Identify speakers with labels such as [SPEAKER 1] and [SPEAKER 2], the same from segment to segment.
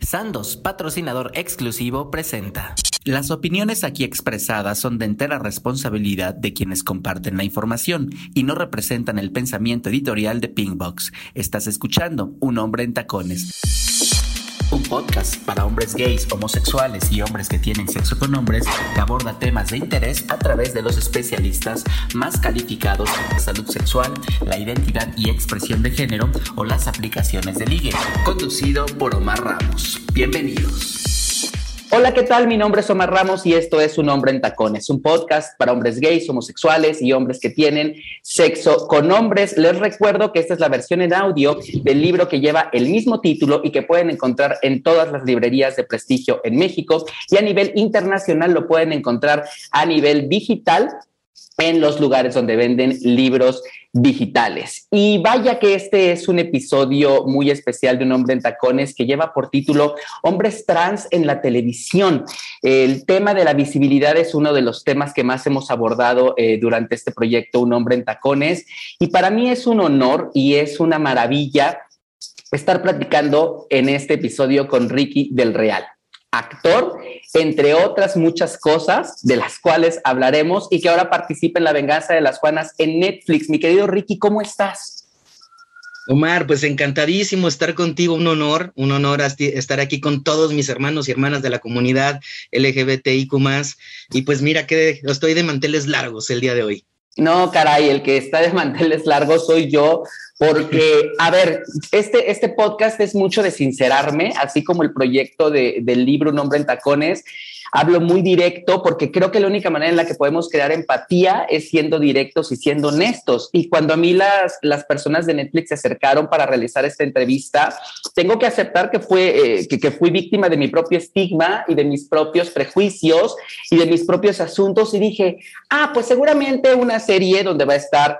[SPEAKER 1] Sandos, patrocinador exclusivo, presenta. Las opiniones aquí expresadas son de entera responsabilidad de quienes comparten la información y no representan el pensamiento editorial de Pinkbox. Estás escuchando Un hombre en tacones un podcast para hombres gays, homosexuales y hombres que tienen sexo con hombres que aborda temas de interés a través de los especialistas más calificados en salud sexual, la identidad y expresión de género o las aplicaciones de ligue. Conducido por Omar Ramos. Bienvenidos.
[SPEAKER 2] Hola, ¿qué tal? Mi nombre es Omar Ramos y esto es Un Hombre en Tacones, un podcast para hombres gays, homosexuales y hombres que tienen sexo con hombres. Les recuerdo que esta es la versión en audio del libro que lleva el mismo título y que pueden encontrar en todas las librerías de prestigio en México y a nivel internacional lo pueden encontrar a nivel digital en los lugares donde venden libros digitales. Y vaya que este es un episodio muy especial de Un hombre en tacones que lleva por título Hombres trans en la televisión. El tema de la visibilidad es uno de los temas que más hemos abordado eh, durante este proyecto Un hombre en tacones. Y para mí es un honor y es una maravilla estar platicando en este episodio con Ricky del Real actor, entre otras muchas cosas de las cuales hablaremos y que ahora participa en La venganza de las Juanas en Netflix. Mi querido Ricky, ¿cómo estás?
[SPEAKER 3] Omar, pues encantadísimo estar contigo, un honor, un honor estar aquí con todos mis hermanos y hermanas de la comunidad LGBTIQ y pues mira que estoy de manteles largos el día de hoy.
[SPEAKER 2] No, caray, el que está de manteles largos soy yo, porque, a ver, este, este podcast es mucho de sincerarme, así como el proyecto de, del libro Un hombre en tacones. Hablo muy directo porque creo que la única manera en la que podemos crear empatía es siendo directos y siendo honestos. Y cuando a mí las, las personas de Netflix se acercaron para realizar esta entrevista, tengo que aceptar que, fue, eh, que, que fui víctima de mi propio estigma y de mis propios prejuicios y de mis propios asuntos y dije, ah, pues seguramente una serie donde va a estar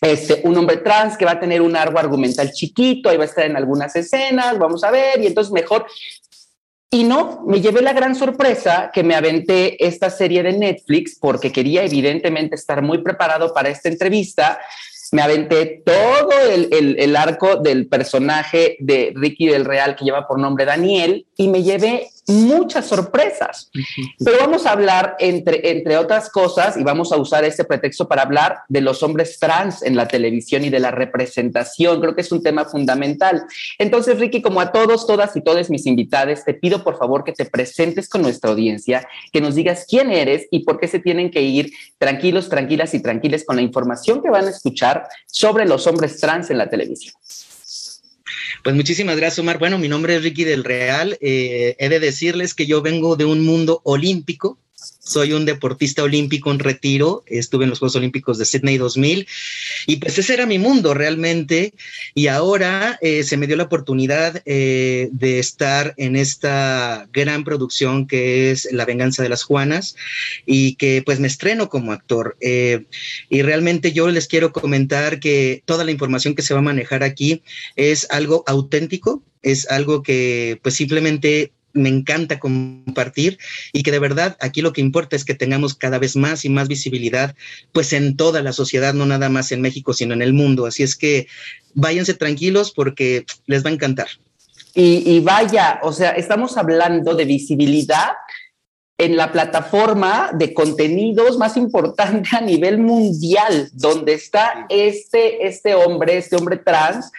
[SPEAKER 2] este, un hombre trans que va a tener un arco argumental chiquito, ahí va a estar en algunas escenas, vamos a ver, y entonces mejor. Y no, me llevé la gran sorpresa que me aventé esta serie de Netflix porque quería evidentemente estar muy preparado para esta entrevista. Me aventé todo el, el, arco del personaje de Ricky del Real que lleva por nombre Daniel y me llevé muchas sorpresas. Pero vamos a hablar, entre, entre otras cosas, y vamos a usar este pretexto para hablar de los hombres trans en la televisión y de la representación. Creo que es un tema fundamental. Entonces, Ricky, como a todos, todas y todos mis invitados, te pido por favor que te presentes con nuestra audiencia, que nos digas quién eres y por qué se tienen que ir tranquilos, tranquilas y tranquiles con la información que van a escuchar sobre los hombres trans en la televisión.
[SPEAKER 3] Pues muchísimas gracias, Omar. Bueno, mi nombre es Ricky del Real. Eh, he de decirles que yo vengo de un mundo olímpico soy un deportista olímpico en retiro, estuve en los Juegos Olímpicos de Sydney 2000 y pues ese era mi mundo realmente y ahora eh, se me dio la oportunidad eh, de estar en esta gran producción que es La venganza de las Juanas y que pues me estreno como actor eh, y realmente yo les quiero comentar que toda la información que se va a manejar aquí es algo auténtico, es algo que pues simplemente me encanta compartir y que de verdad aquí lo que importa es que tengamos cada vez más y más visibilidad pues en toda la sociedad, no nada más en México, sino en el mundo. Así es que váyanse tranquilos porque les va a encantar.
[SPEAKER 2] Y, y vaya, o sea, estamos hablando de visibilidad en la plataforma de contenidos más importante a nivel mundial, donde está este, este hombre, este hombre trans,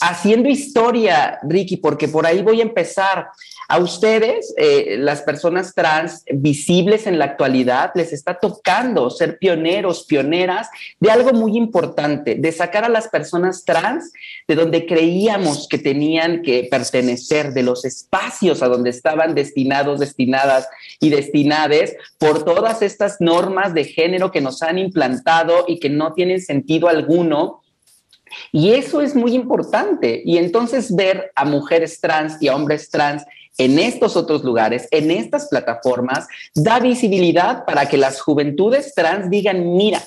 [SPEAKER 2] haciendo historia, Ricky, porque por ahí voy a empezar. A ustedes, eh, las personas trans visibles en la actualidad, les está tocando ser pioneros, pioneras de algo muy importante, de sacar a las personas trans de donde creíamos que tenían que pertenecer, de los espacios a donde estaban destinados, destinadas y destinades por todas estas normas de género que nos han implantado y que no tienen sentido alguno y eso es muy importante. Y entonces ver a mujeres trans y a hombres trans en estos otros lugares, en estas plataformas, da visibilidad para que las juventudes trans digan, mira,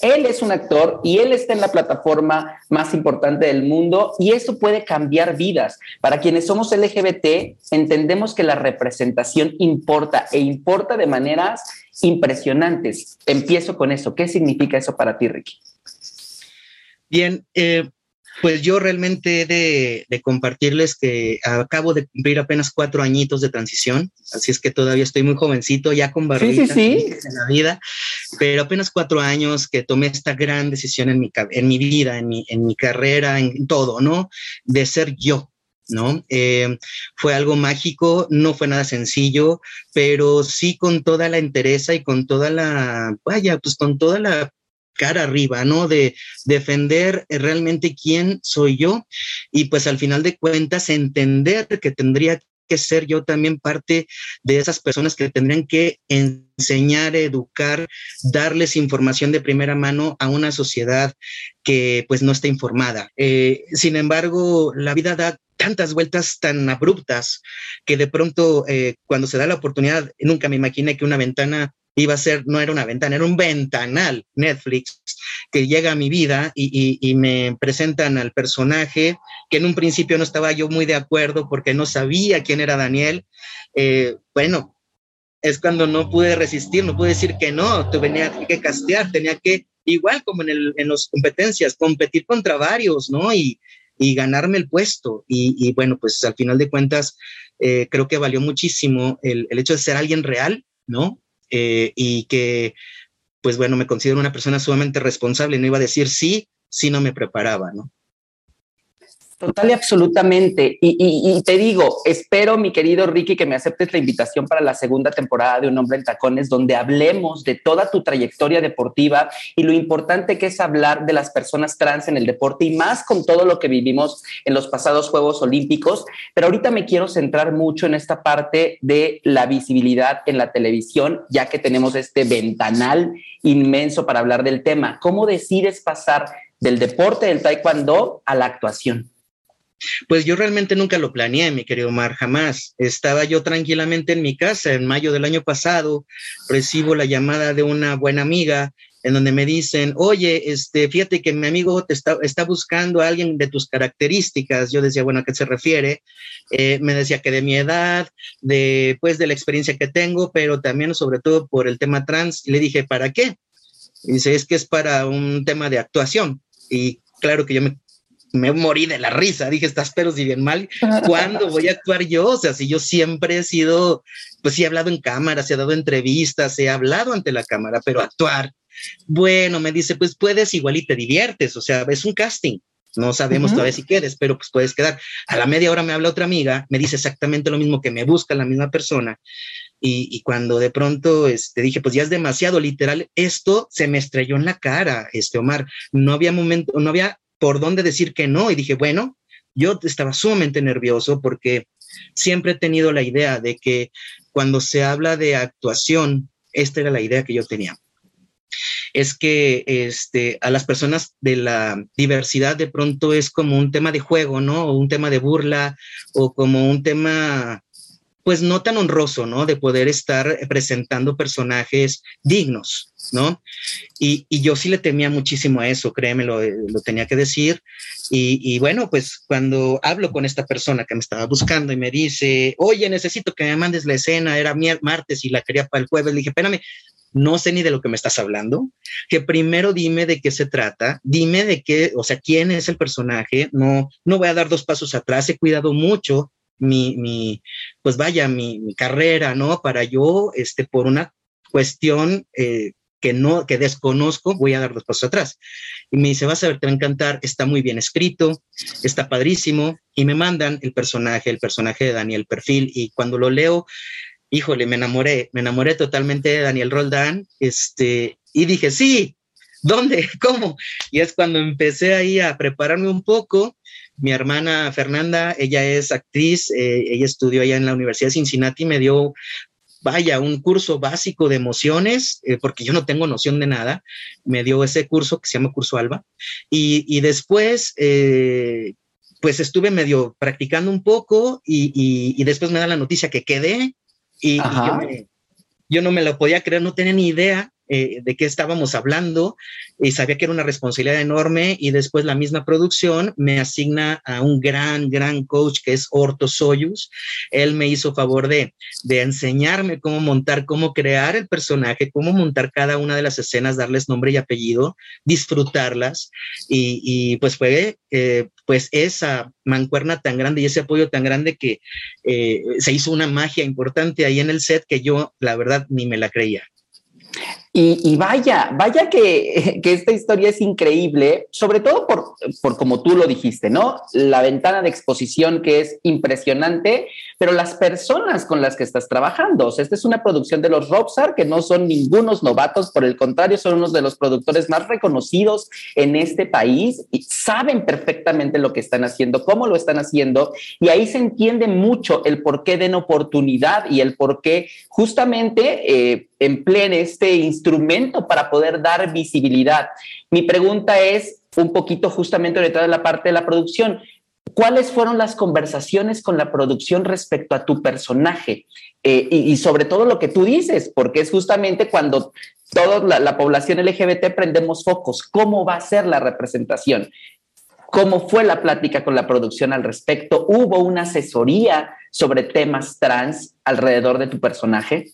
[SPEAKER 2] él es un actor y él está en la plataforma más importante del mundo y eso puede cambiar vidas. Para quienes somos LGBT, entendemos que la representación importa e importa de maneras impresionantes. Empiezo con eso. ¿Qué significa eso para ti, Ricky?
[SPEAKER 3] Bien, eh, pues yo realmente he de, compartirles que acabo de cumplir apenas cuatro añitos de transición, así es que todavía estoy muy jovencito, ya con barrita en la vida, pero apenas cuatro años que tomé esta gran decisión en mi, en mi vida, en mi, en mi carrera, en todo, ¿no? De ser yo, ¿no? Eh, fue algo mágico, no fue nada sencillo, pero sí con toda la entereza y con toda la, vaya, pues con toda la cara arriba, ¿no? De defender realmente quién soy yo y pues al final de cuentas entender que tendría que ser yo también parte de esas personas que tendrían que enseñar, educar, darles información de primera mano a una sociedad que pues no está informada. Eh, sin embargo, la vida da tantas vueltas tan abruptas que de pronto eh, cuando se da la oportunidad, nunca me imaginé que una ventana iba a ser, no era una ventana, era un ventanal Netflix que llega a mi vida y, me presentan al personaje que en un principio no estaba yo muy de acuerdo porque no sabía quién era Daniel. Eh, bueno, es cuando no pude resistir, no pude decir que no, tuve que castear, tenía que, igual como en, el, las competencias, competir contra varios, ¿no? Y, ganarme el puesto. Y, bueno, pues al final de cuentas, eh, creo que valió muchísimo el hecho de ser alguien real, ¿no? Eh, y que, pues bueno, me considero una persona sumamente responsable, no iba a decir sí si no me preparaba, ¿no?
[SPEAKER 2] Total y absolutamente. Y, te digo, espero, mi querido Ricky, que me aceptes la invitación para la segunda temporada de Un Hombre en Tacones, donde hablemos de toda tu trayectoria deportiva y lo importante que es hablar de las personas trans en el deporte y más con todo lo que vivimos en los pasados Juegos Olímpicos. Pero ahorita me quiero centrar mucho en esta parte de la visibilidad en la televisión, ya que tenemos este ventanal inmenso para hablar del tema. ¿Cómo decides pasar del deporte del taekwondo a la actuación?
[SPEAKER 3] Pues yo realmente nunca lo planeé, mi querido Omar, jamás. Estaba yo tranquilamente en mi casa en mayo del año pasado, recibo la llamada de una buena amiga en donde me dicen, oye, este, fíjate que mi amigo te está, buscando a alguien de tus características. Yo decía, bueno, ¿a qué se refiere? Eh, me decía que de mi edad, de, pues, de la experiencia que tengo, pero también sobre todo por el tema trans. Y le dije, ¿para qué? Y dice, es que es para un tema de actuación. Y claro que yo me me morí de la risa, dije, estás pero si bien mal, ¿cuándo voy a actuar yo? O sea, si yo siempre he sido, pues sí he hablado en cámaras, he dado entrevistas, he hablado ante la cámara, pero actuar, bueno, me dice, pues puedes igual y te diviertes, o sea, es un casting. No sabemos todavía si quedes, pero pues puedes quedar. A la media hora me habla otra amiga, me dice exactamente lo mismo que me busca la misma persona. Y, cuando de pronto este, dije, pues ya es demasiado literal, esto se me estrelló en la cara, este Omar. No había momento, no había por dónde decir que no. Y dije, bueno, yo estaba sumamente nervioso porque siempre he tenido la idea de que cuando se habla de actuación, esta era la idea que yo tenía. Es que este, a las personas de la diversidad de pronto es como un tema de juego, ¿no? O un tema de burla, o como un tema pues no tan honroso, ¿no? De poder estar presentando personajes dignos, ¿no? Y, yo sí le temía muchísimo a eso, créeme, lo, lo tenía que decir. Y, bueno, pues cuando hablo con esta persona que me estaba buscando y me dice, oye, necesito que me mandes la escena, era martes y la quería para el jueves, le dije, espérame, no sé ni de lo que me estás hablando, que primero dime de qué se trata, dime de qué, o sea, quién es el personaje, no, no voy a dar dos pasos atrás, he cuidado mucho mi, mi pues vaya, mi, carrera, ¿no? Para yo, este, por una cuestión, eh, que no, que desconozco, voy a dar dos pasos atrás. Y me dice, vas a ver, te va a encantar, está muy bien escrito, está padrísimo. Y me mandan el personaje, el personaje de Daniel Perfil. Y cuando lo leo, híjole, me enamoré, me enamoré totalmente de Daniel Roldán. Este, y dije, sí, ¿dónde? ¿Cómo? Y es cuando empecé ahí a prepararme un poco. Mi hermana Fernanda, ella es actriz, eh, ella estudió allá en la Universidad de Cincinnati, me dio vaya, un curso básico de emociones, eh, porque yo no tengo noción de nada, me dio ese curso que se llama Curso Alba, y, después, eh, pues estuve medio practicando un poco y, después me da la noticia que quedé y, yo, no me lo podía creer, no tenía ni idea eh, de qué estábamos hablando y sabía que era una responsabilidad enorme y después la misma producción me asigna a un gran, gran coach que es Orto Soyuz. Él me hizo favor de, de enseñarme cómo montar, cómo crear el personaje, cómo montar cada una de las escenas, darles nombre y apellido, disfrutarlas y, y pues fue eh, pues esa mancuerna tan grande y ese apoyo tan grande que eh, se hizo una magia importante ahí en el set que yo la verdad ni me la creía.
[SPEAKER 2] Y, vaya, vaya que, esta historia es increíble, sobre todo por, por como tú lo dijiste, ¿no? La ventana de exposición que es impresionante, pero las personas con las que estás trabajando. O sea, esta es una producción de los Rockstar que no son ningunos novatos, por el contrario, son unos de los productores más reconocidos en este país y saben perfectamente lo que están haciendo, cómo lo están haciendo, y ahí se entiende mucho el por qué den oportunidad y el por qué justamente eh, empleen este instrumento para poder dar visibilidad. Mi pregunta es un poquito justamente orientada en la parte de la producción. ¿Cuáles fueron las conversaciones con la producción respecto a tu personaje? Eh, y, sobre todo lo que tú dices, porque es justamente cuando toda la, población LGBT prendemos focos. ¿Cómo va a ser la representación? ¿Cómo fue la plática con la producción al respecto? ¿Hubo una asesoría sobre temas trans alrededor de tu personaje?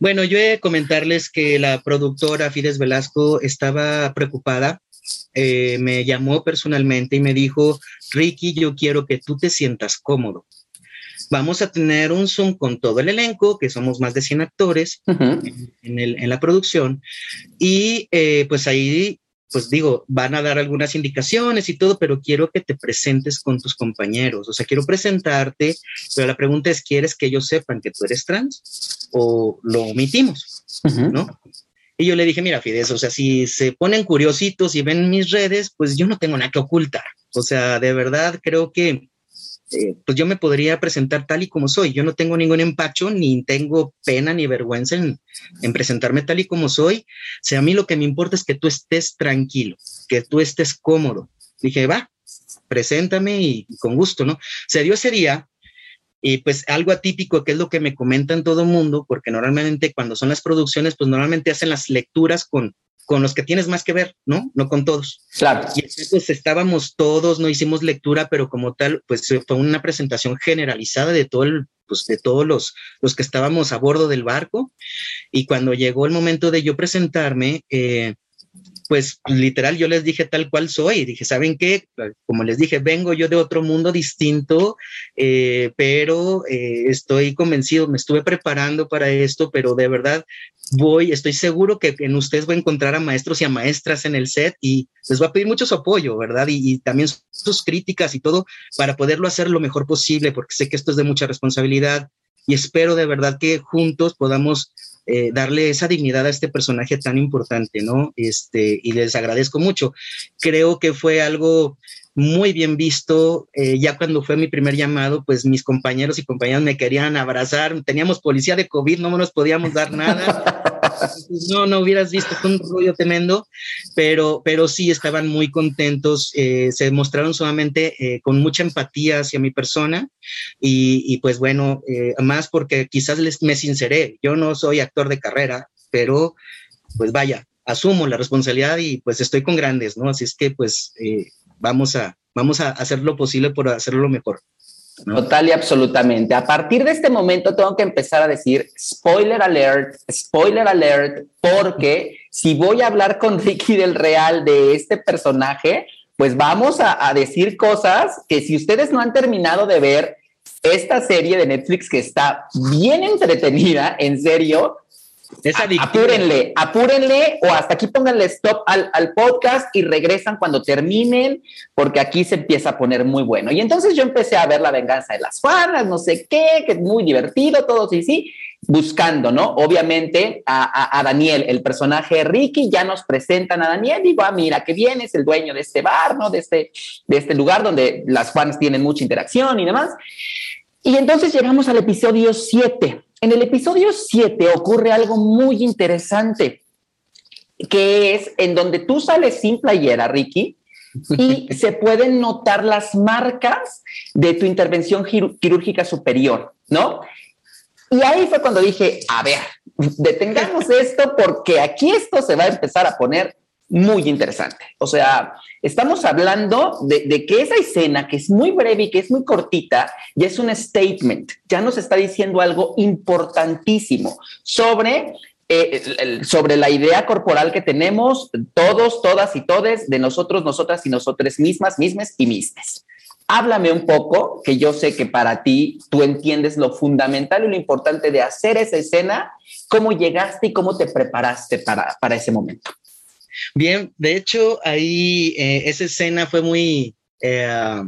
[SPEAKER 3] Bueno, yo he comentarles que la productora Fides Velasco estaba preocupada. Eh, me llamó personalmente y me dijo, Ricky, yo quiero que tú te sientas cómodo. Vamos a tener un Zoom con todo el elenco, que somos más de 100 actores en, la producción, y eh, pues ahí pues digo, van a dar algunas indicaciones y todo, pero quiero que te presentes con tus compañeros. O sea, quiero presentarte, pero la pregunta es, ¿quieres que ellos sepan que tú eres trans o lo omitimos? ¿No? Y yo le dije, mira, Fides, o sea, si se ponen curiositos y ven mis redes, pues yo no tengo nada que ocultar. O sea, de verdad creo que eh, pues yo me podría presentar tal y como soy. Yo no tengo ningún empacho, ni tengo pena ni vergüenza en, en, presentarme tal y como soy. O sea, a mí lo que me importa es que tú estés tranquilo, que tú estés cómodo. Dije, va, preséntame y, con gusto, ¿no? Se dio ese día y pues algo atípico que es lo que me comentan todo el mundo, porque normalmente cuando son las producciones, pues normalmente hacen las lecturas con, con los que tienes más que ver, ¿no? No con todos.
[SPEAKER 2] Claro.
[SPEAKER 3] Y pues estábamos todos, no hicimos lectura, pero como tal, pues fue una presentación generalizada de todo el, pues de todos los, los que estábamos a bordo del barco. Y cuando llegó el momento de yo presentarme, eh, pues literal yo les dije tal cual soy. Dije, ¿saben qué? Como les dije, vengo yo de otro mundo distinto, eh, pero eh, estoy convencido, me estuve preparando para esto, pero de verdad voy, estoy seguro que en ustedes voy a encontrar a maestros y a maestras en el set y les voy a pedir mucho su apoyo, ¿verdad? Y, y también sus críticas y todo para poderlo hacer lo mejor posible, porque sé que esto es de mucha responsabilidad y espero de verdad que juntos podamos eh, darle esa dignidad a este personaje tan importante, ¿no? Este, y les agradezco mucho. Creo que fue algo muy bien visto. Eh, ya cuando fue mi primer llamado, pues mis compañeros y compañeras me querían abrazar. Teníamos policía de COVID, no nos podíamos dar nada. no, no hubieras visto, fue un rollo tremendo, pero, pero sí estaban muy contentos, eh, se mostraron sumamente eh, con mucha empatía hacia mi persona y, pues bueno, eh, más porque quizás les, me sinceré, yo no soy actor de carrera, pero pues vaya, asumo la responsabilidad y pues estoy con grandes, ¿no? Así es que pues vamos, a, vamos a hacer lo posible por hacerlo mejor.
[SPEAKER 2] Total y absolutamente. A partir de este momento tengo que empezar a decir spoiler alert, spoiler alert, porque si voy a hablar con Ricky del Real de este personaje, pues vamos a, decir cosas que si ustedes no han terminado de ver esta serie de Netflix que está bien entretenida, en serio, apúrenle, apúrenle o hasta aquí pónganle stop al, podcast y regresan cuando terminen, porque aquí se empieza a poner muy bueno. Y entonces yo empecé a ver la venganza de las Juanas, no sé qué, que es muy divertido, todo sí, sí, buscando, ¿no? Obviamente a, Daniel, el personaje de Ricky, ya nos presentan a Daniel, digo, ah, mira, que viene, es el dueño de este bar, ¿no? De este, de este lugar donde las Juanas tienen mucha interacción y demás. Y entonces llegamos al episodio 7 en el episodio 7 ocurre algo muy interesante, que es en donde tú sales sin playera, Ricky, y se pueden notar las marcas de tu intervención quirúrgica superior, ¿no? Y ahí fue cuando dije, a ver, detengamos esto porque aquí esto se va a empezar a poner muy interesante. O sea, estamos hablando de, que esa escena, que es muy breve y que es muy cortita, ya es un statement, ya nos está diciendo algo importantísimo sobre eh, sobre la idea corporal que tenemos todos, todas y todes de nosotros, nosotras y nosotras mismas, mismes y mismes. Háblame un poco, que yo sé que para ti tú entiendes lo fundamental y lo importante de hacer esa escena, cómo llegaste y cómo te preparaste para, para ese momento.
[SPEAKER 3] Bien, de hecho, ahí eh, esa escena fue muy, eh,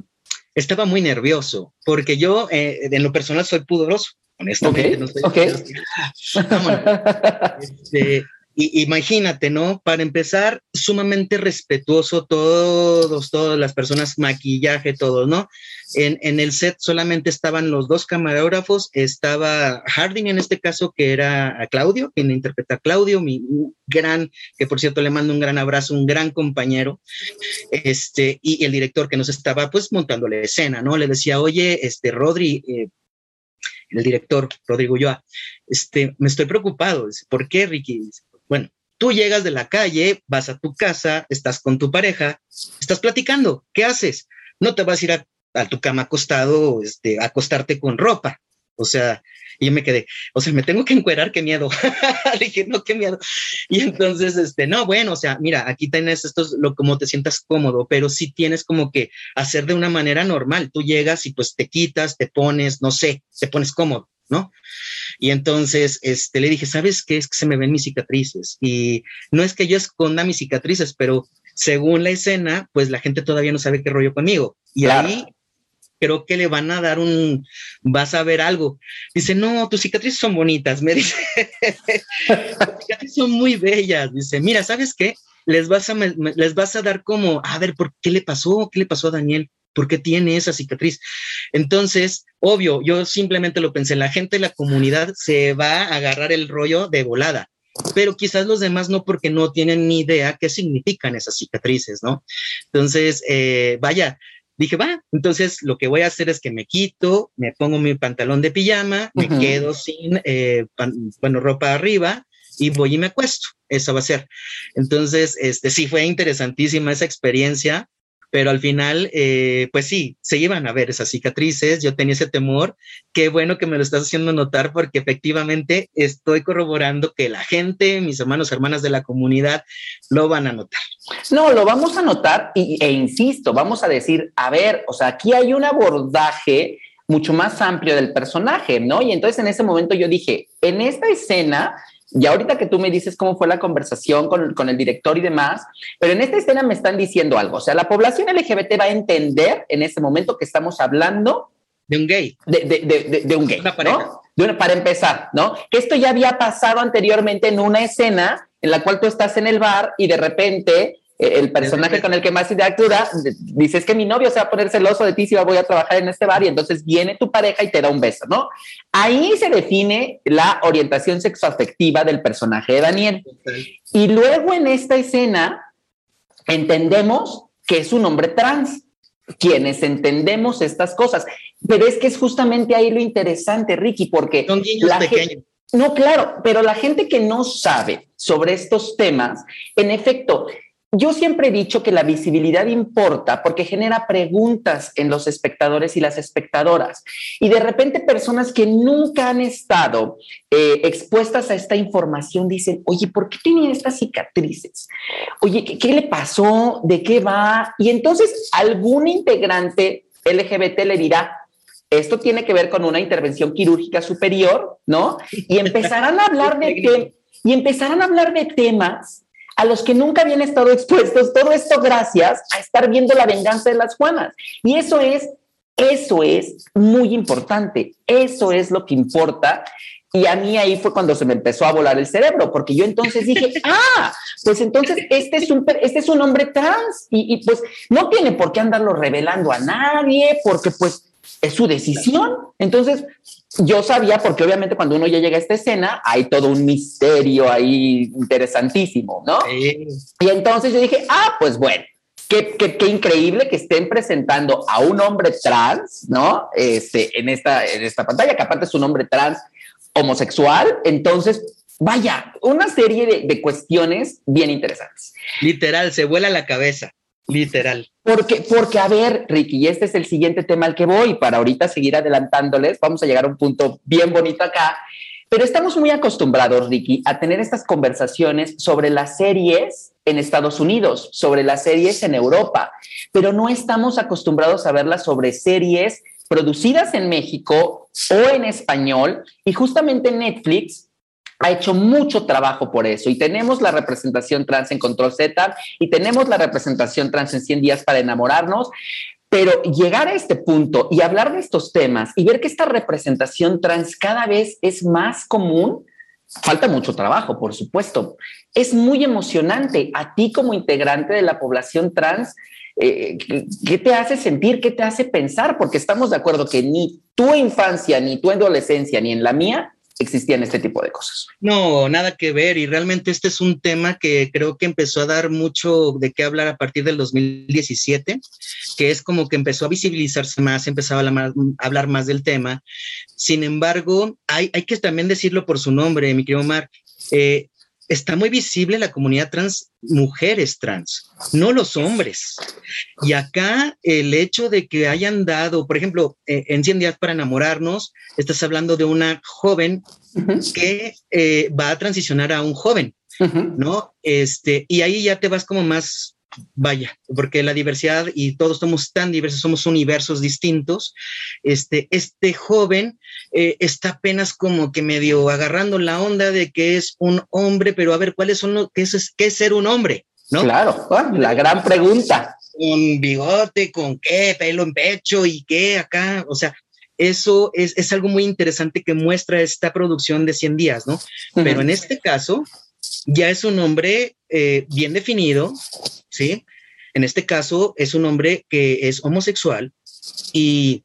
[SPEAKER 3] estaba muy nervioso, porque yo eh, en lo personal soy pudoroso, honestamente. no soy este, y, imagínate, ¿no? Para empezar, sumamente respetuoso todos, todas las personas, maquillaje, todo, ¿no? En, en, el set solamente estaban los dos camarógrafos, estaba Harding en este caso, que era a Claudio, quien interpreta a Claudio, mi gran, que por cierto le mando un gran abrazo, un gran compañero, este, y el director que nos estaba pues montando la escena, ¿no? Le decía, oye, este, Rodri, eh, el director, Rodrigo Yoa, este, me estoy preocupado. ¿Por qué, Ricky? Bueno, tú llegas de la calle, vas a tu casa, estás con tu pareja, estás platicando, ¿qué haces? No te vas a ir a, tu cama acostado, este, acostarte con ropa. O sea, y yo me quedé, o sea, me tengo que encuerar, qué miedo. dije, no, qué miedo. Y entonces, este, no, bueno, o sea, mira, aquí tienes esto, lo como te sientas cómodo, pero sí tienes como que hacer de una manera normal. Tú llegas y pues te quitas, te pones, no sé, te pones cómodo. ¿No? Y entonces este, le dije, ¿sabes qué? Es que se me ven mis cicatrices. Y no es que yo esconda mis cicatrices, pero según la escena, pues la gente todavía no sabe qué rollo conmigo. Y ahí creo que le van a dar un, vas a ver algo. Dice, no, tus cicatrices son bonitas, me dice, tus cicatrices son muy bellas. Dice, mira, ¿sabes qué? Les vas a, les vas a dar como, a ver, ¿por qué le pasó? ¿Qué le pasó a Daniel? ¿Por qué tiene esa cicatriz? Entonces, obvio, yo simplemente lo pensé, la gente la comunidad se va a agarrar el rollo de volada, pero quizás los demás no porque no tienen ni idea qué significan esas cicatrices, ¿no? Entonces, eh, vaya, dije, va, entonces lo que voy a hacer es que me quito, me pongo mi pantalón de pijama, me quedo sin, eh, bueno, ropa arriba y voy y me acuesto. Eso va a ser. Entonces, este sí fue interesantísima esa experiencia pero al final, eh, pues sí, se iban a ver esas cicatrices, yo tenía ese temor, qué bueno que me lo estás haciendo notar porque efectivamente estoy corroborando que la gente, mis hermanos, hermanas de la comunidad, lo van a notar.
[SPEAKER 2] No, lo vamos a notar y, e insisto, vamos a decir, a ver, o sea, aquí hay un abordaje mucho más amplio del personaje, ¿no? Y entonces en ese momento yo dije, en esta escena y ahorita que tú me dices cómo fue la conversación con, el director y demás, pero en esta escena me están diciendo algo. O sea, la población LGBT va a entender en ese momento que estamos hablando
[SPEAKER 3] de un gay.
[SPEAKER 2] De, un gay. ¿no? para empezar, ¿no? Que esto ya había pasado anteriormente en una escena en la cual tú estás en el bar y de repente el personaje con el que más interactúa dice, es que mi novio se va a poner celoso de ti si voy a trabajar en este bar y entonces viene tu pareja y te da un beso, ¿no? Ahí se define la orientación sexoafectiva del personaje de Daniel. Y luego en esta escena entendemos que es un hombre trans, quienes entendemos estas cosas. Pero es que es justamente ahí lo interesante, Ricky, porque...
[SPEAKER 3] Son niños pequeños.
[SPEAKER 2] no, claro, pero la gente que no sabe sobre estos temas, en efecto, yo siempre he dicho que la visibilidad importa porque genera preguntas en los espectadores y las espectadoras. Y de repente personas que nunca han estado eh, expuestas a esta información dicen, oye, ¿por qué tiene estas cicatrices? Oye, ¿qué, ¿qué, le pasó? ¿De qué va? Y entonces algún integrante LGBT le dirá, esto tiene que ver con una intervención quirúrgica superior, ¿no? Y empezarán a hablar de y empezaran a hablar de temas a los que nunca habían estado expuestos. Todo esto gracias a estar viendo la venganza de las Juanas. Y eso es, eso es muy importante. Eso es lo que importa. Y a mí ahí fue cuando se me empezó a volar el cerebro, porque yo entonces dije, ah, pues entonces este es un, este es un hombre trans y, y pues no tiene por qué andarlo revelando a nadie, porque pues es su decisión. Entonces, yo sabía, porque obviamente cuando uno ya llega a esta escena, hay todo un misterio ahí interesantísimo, ¿no? Y entonces yo dije, ah, pues bueno, Qué, qué, qué, increíble que estén presentando a un hombre trans, ¿no? Este, en, esta, en esta pantalla, que aparte es un hombre trans homosexual. Entonces, vaya, una serie de, de cuestiones bien interesantes.
[SPEAKER 3] Literal, se vuela la cabeza. Literal.
[SPEAKER 2] Porque, porque, a ver, Ricky, este es el siguiente tema al que voy, para ahorita seguir adelantándoles, vamos a llegar a un punto bien bonito acá, pero estamos muy acostumbrados, Ricky, a tener estas conversaciones sobre las series en Estados Unidos, sobre las series en Europa, pero no estamos acostumbrados a verlas sobre series producidas en México o en español, y justamente Netflix ha hecho mucho trabajo por eso y tenemos la representación trans en Control Z y tenemos la representación trans en 100 días para enamorarnos, pero llegar a este punto y hablar de estos temas y ver que esta representación trans cada vez es más común, falta mucho trabajo, por supuesto. Es muy emocionante a ti como integrante de la población trans. Eh, ¿Qué te hace sentir? ¿Qué te hace pensar? Porque estamos de acuerdo que ni tu infancia, ni tu adolescencia, ni en la mía existían este tipo de cosas.
[SPEAKER 3] No, nada que ver. Y realmente este es un tema que creo que empezó a dar mucho de qué hablar a partir del 2017, que es como que empezó a visibilizarse más, empezaba a hablar más del tema. Sin embargo, hay, hay que también decirlo por su nombre, mi querido Omar. Eh, está muy visible la comunidad trans, mujeres trans, no los hombres. Y acá el hecho de que hayan dado, por ejemplo, eh, en 100 días para enamorarnos, estás hablando de una joven que eh, va a transicionar a un joven, ¿no? Este, y ahí ya te vas como más vaya, porque la diversidad y todos somos tan diversos, somos universos distintos. Este, este joven eh, está apenas como que medio agarrando la onda de que es un hombre, pero a ver, ¿cuáles son los, qué es, qué es ser un hombre? ¿No?
[SPEAKER 2] Claro, la gran pregunta.
[SPEAKER 3] Con bigote, con qué, pelo en pecho y qué acá, o sea, eso es, es algo muy interesante que muestra esta producción de 100 días, ¿no? Pero en este caso, ya es un hombre eh, bien definido, ¿sí? En este caso es un hombre que es homosexual y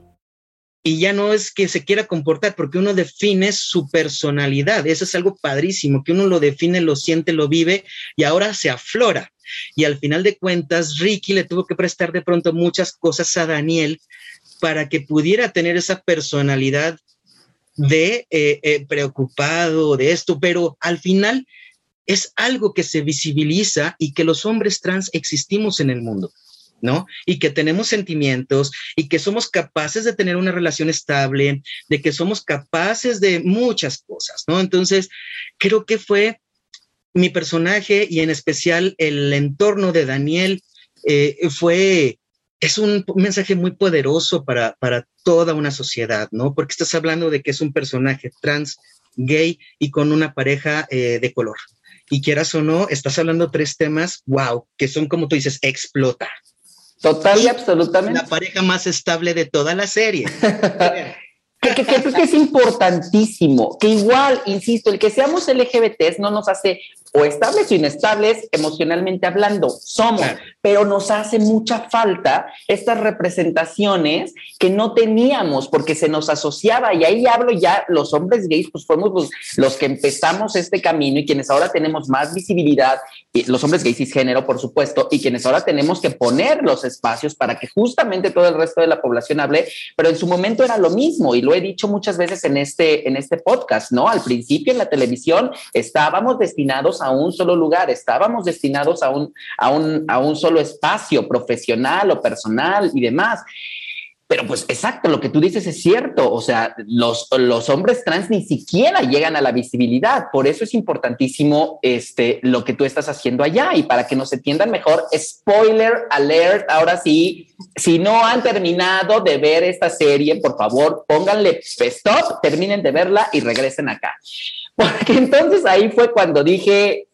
[SPEAKER 3] y ya no es que se quiera comportar, porque uno define su personalidad. Eso es algo padrísimo, que uno lo define, lo siente, lo vive y ahora se aflora. Y al final de cuentas, Ricky le tuvo que prestar de pronto muchas cosas a Daniel para que pudiera tener esa personalidad de eh, eh, preocupado de esto, pero al final es algo que se visibiliza y que los hombres trans existimos en el mundo. ¿No? Y que tenemos sentimientos y que somos capaces de tener una relación estable, de que somos capaces de muchas cosas, ¿no? Entonces, creo que fue mi personaje y en especial el entorno de Daniel eh, fue, es un mensaje muy poderoso para, para toda una sociedad, ¿no? Porque estás hablando de que es un personaje trans, gay y con una pareja eh, de color. Y quieras o no, estás hablando tres temas, wow, que son como tú dices, explota.
[SPEAKER 2] Total y absolutamente.
[SPEAKER 3] La pareja más estable de toda la serie.
[SPEAKER 2] que, que, que, es importantísimo, que igual, insisto, el que seamos LGBTs no nos hace o estables o inestables emocionalmente hablando, somos, pero nos hace mucha falta estas representaciones que no teníamos porque se nos asociaba. Y ahí hablo ya, los hombres gays, pues fuimos los, los que empezamos este camino y quienes ahora tenemos más visibilidad, y los hombres gays género por supuesto, y quienes ahora tenemos que poner los espacios para que justamente todo el resto de la población hable, pero en su momento era lo mismo y lo he dicho muchas veces en este, en este podcast, ¿no? Al principio en la televisión estábamos destinados a un solo lugar, estábamos destinados a un, a un, a un solo espacio profesional o personal y demás. Pero pues exacto, lo que tú dices es cierto, o sea, los, los hombres trans ni siquiera llegan a la visibilidad, por eso es importantísimo este, lo que tú estás haciendo allá y para que nos entiendan mejor, spoiler alert, ahora sí, si no han terminado de ver esta serie, por favor, pónganle stop, terminen de verla y regresen acá. Porque entonces ahí fue cuando dije,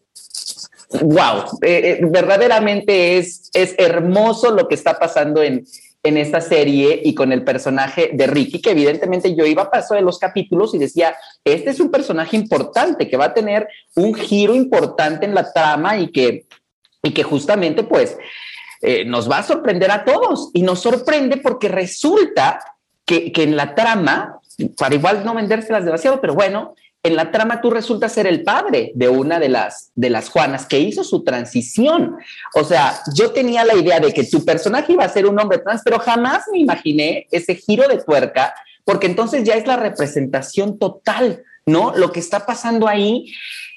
[SPEAKER 2] wow, eh, eh, verdaderamente es, es hermoso lo que está pasando en, en esta serie y con el personaje de Ricky, que evidentemente yo iba a paso de los capítulos y decía, este es un personaje importante que va a tener un giro importante en la trama y que, y que justamente pues eh, nos va a sorprender a todos. Y nos sorprende porque resulta que, que en la trama, para igual no vendérselas demasiado, pero bueno, en la trama tú resultas ser el padre de una de las, de las Juanas que hizo su transición. O sea, yo tenía la idea de que tu personaje iba a ser un hombre trans, pero jamás me imaginé ese giro de tuerca, porque entonces ya es la representación total, ¿no? Lo que está pasando ahí.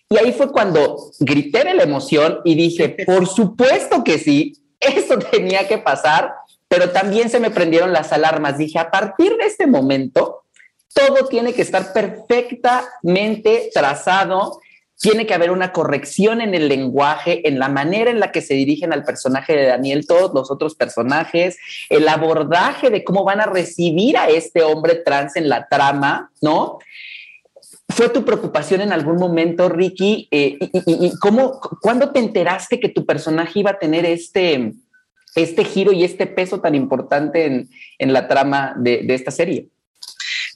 [SPEAKER 2] Y ahí fue cuando grité de la emoción y dije, por supuesto que sí, eso tenía que pasar, pero también se me prendieron las alarmas. Dije, a partir de este momento, todo tiene que estar perfectamente trazado, tiene que haber una corrección en el lenguaje, en la manera en la que se dirigen al personaje de Daniel, todos los otros personajes, el abordaje de cómo van a recibir a este hombre trans en la trama, ¿no? ¿Fue tu preocupación en algún momento, Ricky? Eh, y, cómo, cuándo te enteraste que tu personaje iba a tener este, este giro y este peso tan importante en, la trama de esta serie?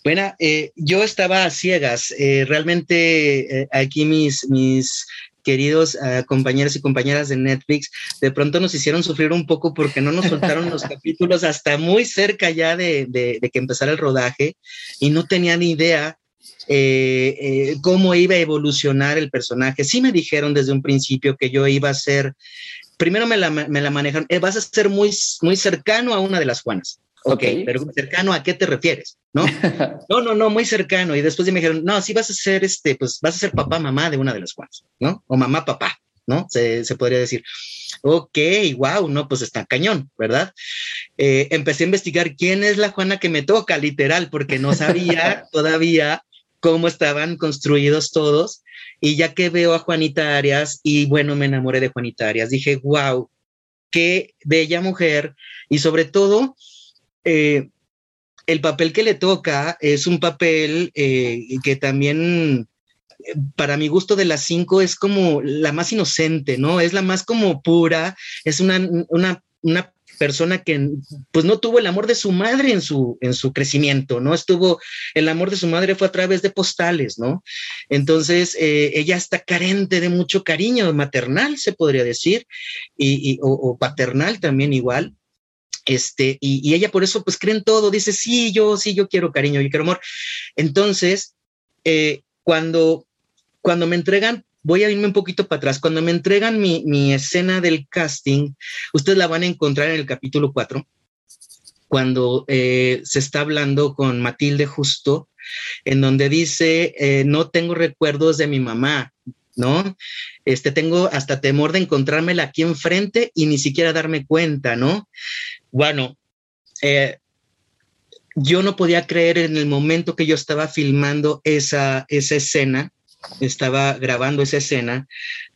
[SPEAKER 3] Bueno, eh, yo estaba a ciegas. Eh, realmente eh, aquí mis, mis queridos compañeros y compañeras de Netflix, de pronto nos hicieron sufrir un poco porque no nos soltaron los capítulos hasta muy cerca ya de, que empezara el rodaje y no tenía ni idea cómo iba a evolucionar el personaje. Sí me dijeron desde un principio que yo iba a ser, primero me la, me la manejaron, vas a ser muy, muy cercano a una de las Juanas. Ok, pero cercano a qué te refieres, ¿no? no, no, no, muy cercano. Y después me dijeron, no, si vas a ser este, pues vas a ser papá, mamá de una de las Juanas, ¿no? O mamá, papá, ¿no? Se, podría decir. Ok, wow, no, pues está cañón, ¿verdad? Eh, empecé a investigar quién es la Juana que me toca, literal, porque no sabía todavía cómo estaban construidos todos. Y ya que veo a Juanita Arias, y bueno, me enamoré de Juanita Arias, dije, wow, qué bella mujer. Y sobre todo, eh, el papel que le toca es un papel eh, que también, para mi gusto de las cinco, es como la más inocente, ¿no? Es la más como pura, es una, una, una persona que pues no tuvo el amor de su madre en su, en su crecimiento, ¿no? Estuvo, el amor de su madre fue a través de postales, ¿no? Entonces, eh, ella está carente de mucho cariño maternal, se podría decir, y, o, paternal también igual. Este, y, ella por eso pues cree en todo, dice, sí, yo, sí, yo quiero cariño, yo quiero amor. Entonces, eh, cuando, cuando me entregan, voy a irme un poquito para atrás, cuando me entregan mi, escena del casting, ustedes la van a encontrar en el capítulo 4, cuando eh, se está hablando con Matilde Justo, en donde dice, eh, no tengo recuerdos de mi mamá, ¿no? Este, tengo hasta temor de encontrármela aquí enfrente y ni siquiera darme cuenta, ¿no? Bueno, eh, yo no podía creer en el momento que yo estaba filmando esa, esa escena, estaba grabando esa escena,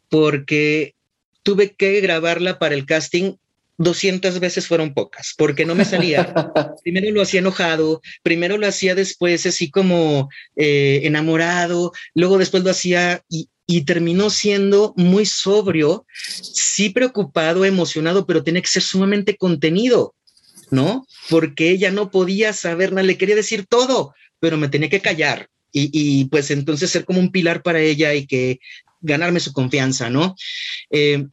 [SPEAKER 3] porque tuve que grabarla para el casting 200 veces fueron pocas, porque no me salía. primero lo hacía enojado, primero lo hacía después así como eh, enamorado, luego después lo hacía y, y, terminó siendo muy sobrio, sí preocupado, emocionado, pero tiene que ser sumamente contenido, ¿no? Porque ella no podía saber nada, le quería decir todo, pero me tenía que callar. Y, y pues entonces ser como un pilar para ella y que ganarme su confianza, ¿no? Eh,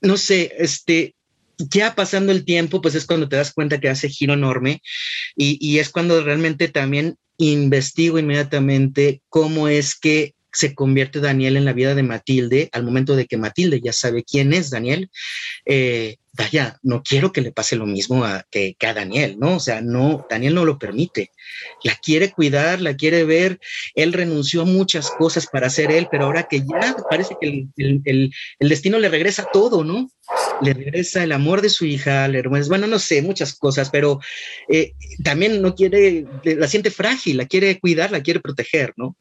[SPEAKER 3] no sé, este, ya pasando el tiempo, pues es cuando te das cuenta que hace giro enorme y, y, es cuando realmente también investigo inmediatamente cómo es que se convierte Daniel en la vida de Matilde al momento de que Matilde ya sabe quién es Daniel. Eh, vaya, no quiero que le pase lo mismo a, que, a Daniel, ¿no? O sea, no, Daniel no lo permite. La quiere cuidar, la quiere ver. Él renunció a muchas cosas para ser él, pero ahora que ya parece que el, el, destino le regresa todo, ¿no? Le regresa el amor de su hija, le bueno, no sé, muchas cosas, pero eh, también no quiere, la siente frágil, la quiere cuidar, la quiere proteger, ¿no?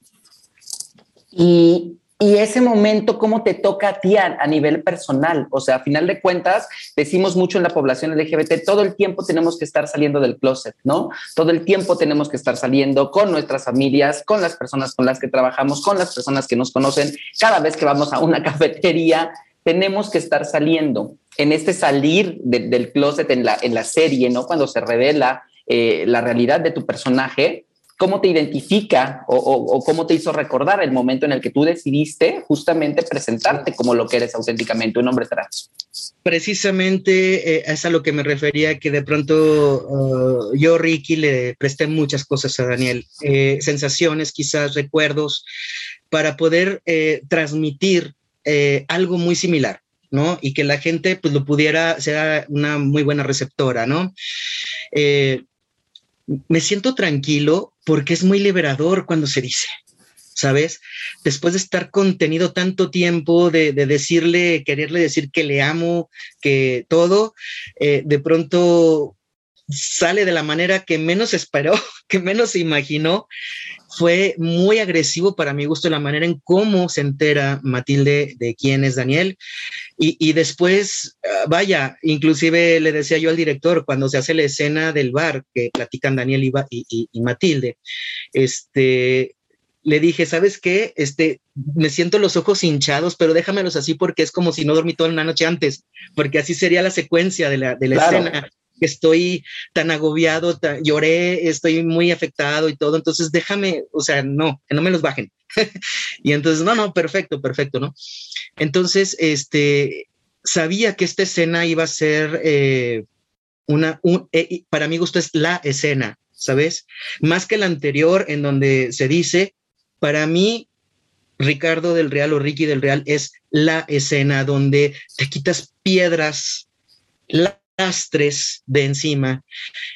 [SPEAKER 2] Y, ese momento, ¿cómo te toca a ti a, nivel personal? O sea, a final de cuentas, decimos mucho en la población LGBT, todo el tiempo tenemos que estar saliendo del closet, ¿no? Todo el tiempo tenemos que estar saliendo con nuestras familias, con las personas con las que trabajamos, con las personas que nos conocen. Cada vez que vamos a una cafetería, tenemos que estar saliendo. En este salir de, del closet en la, en la serie, ¿no? Cuando se revela eh, la realidad de tu personaje, ¿cómo te identifica o, o, o, cómo te hizo recordar el momento en el que tú decidiste justamente presentarte como lo que eres auténticamente, un hombre trans?
[SPEAKER 3] Precisamente eh, es a lo que me refería, que de pronto uh, yo, Ricky, le presté muchas cosas a Daniel, eh, sensaciones, quizás recuerdos, para poder eh, transmitir eh, algo muy similar, ¿no? Y que la gente pues lo pudiera, sea una muy buena receptora, ¿no? Eh, me siento tranquilo porque es muy liberador cuando se dice, ¿sabes? Después de estar contenido tanto tiempo, de, de decirle, quererle decir que le amo, que todo, eh, de pronto sale de la manera que menos esperó, que menos imaginó. Fue muy agresivo para mi gusto la manera en cómo se entera Matilde de quién es Daniel. Y, y después, uh, vaya, inclusive le decía yo al director, cuando se hace la escena del bar que platican Daniel y, y, y Matilde, este, le dije, ¿sabes qué? Este, me siento los ojos hinchados, pero déjamelos así porque es como si no dormí toda una noche antes, porque así sería la secuencia de la, de la claro. escena estoy tan agobiado, tan, lloré, estoy muy afectado y todo, entonces déjame, o sea, no, que no me los bajen. y entonces, no, no, perfecto, perfecto, ¿no? Entonces, este, sabía que esta escena iba a ser eh, una, un, eh, para mi gusto es la escena, ¿sabes? Más que la anterior en donde se dice, para mí, Ricardo del Real o Ricky del Real es la escena donde te quitas piedras, la lastres de encima.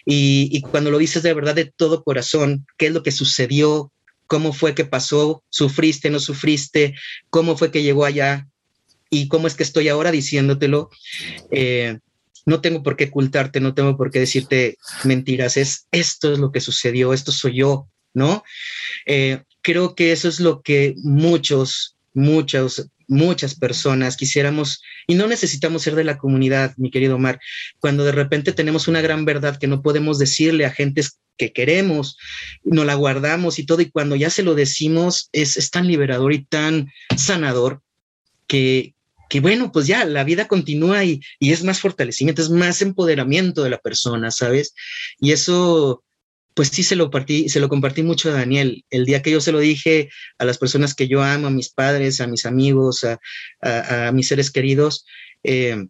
[SPEAKER 3] Y, cuando lo dices de verdad de todo corazón, qué es lo que sucedió, cómo fue que pasó, sufriste, no sufriste, cómo fue que llegó allá y cómo es que estoy ahora diciéndotelo. Eh, no tengo por qué ocultarte, no tengo por qué decirte mentiras, es esto es lo que sucedió, esto soy yo, ¿no? Eh, creo que eso es lo que muchos, muchos muchas personas quisiéramos, y no necesitamos ser de la comunidad, mi querido Omar, cuando de repente tenemos una gran verdad que no podemos decirle a gentes que queremos, no la guardamos y todo, y cuando ya se lo decimos es, es tan liberador y tan sanador que, que bueno, pues ya la vida continúa y, y es más fortalecimiento, es más empoderamiento de la persona, ¿sabes? Y eso pues sí se lo partí, se lo compartí mucho a Daniel. El día que yo se lo dije a las personas que yo amo, a mis padres, a mis amigos, a, mis seres queridos, eh,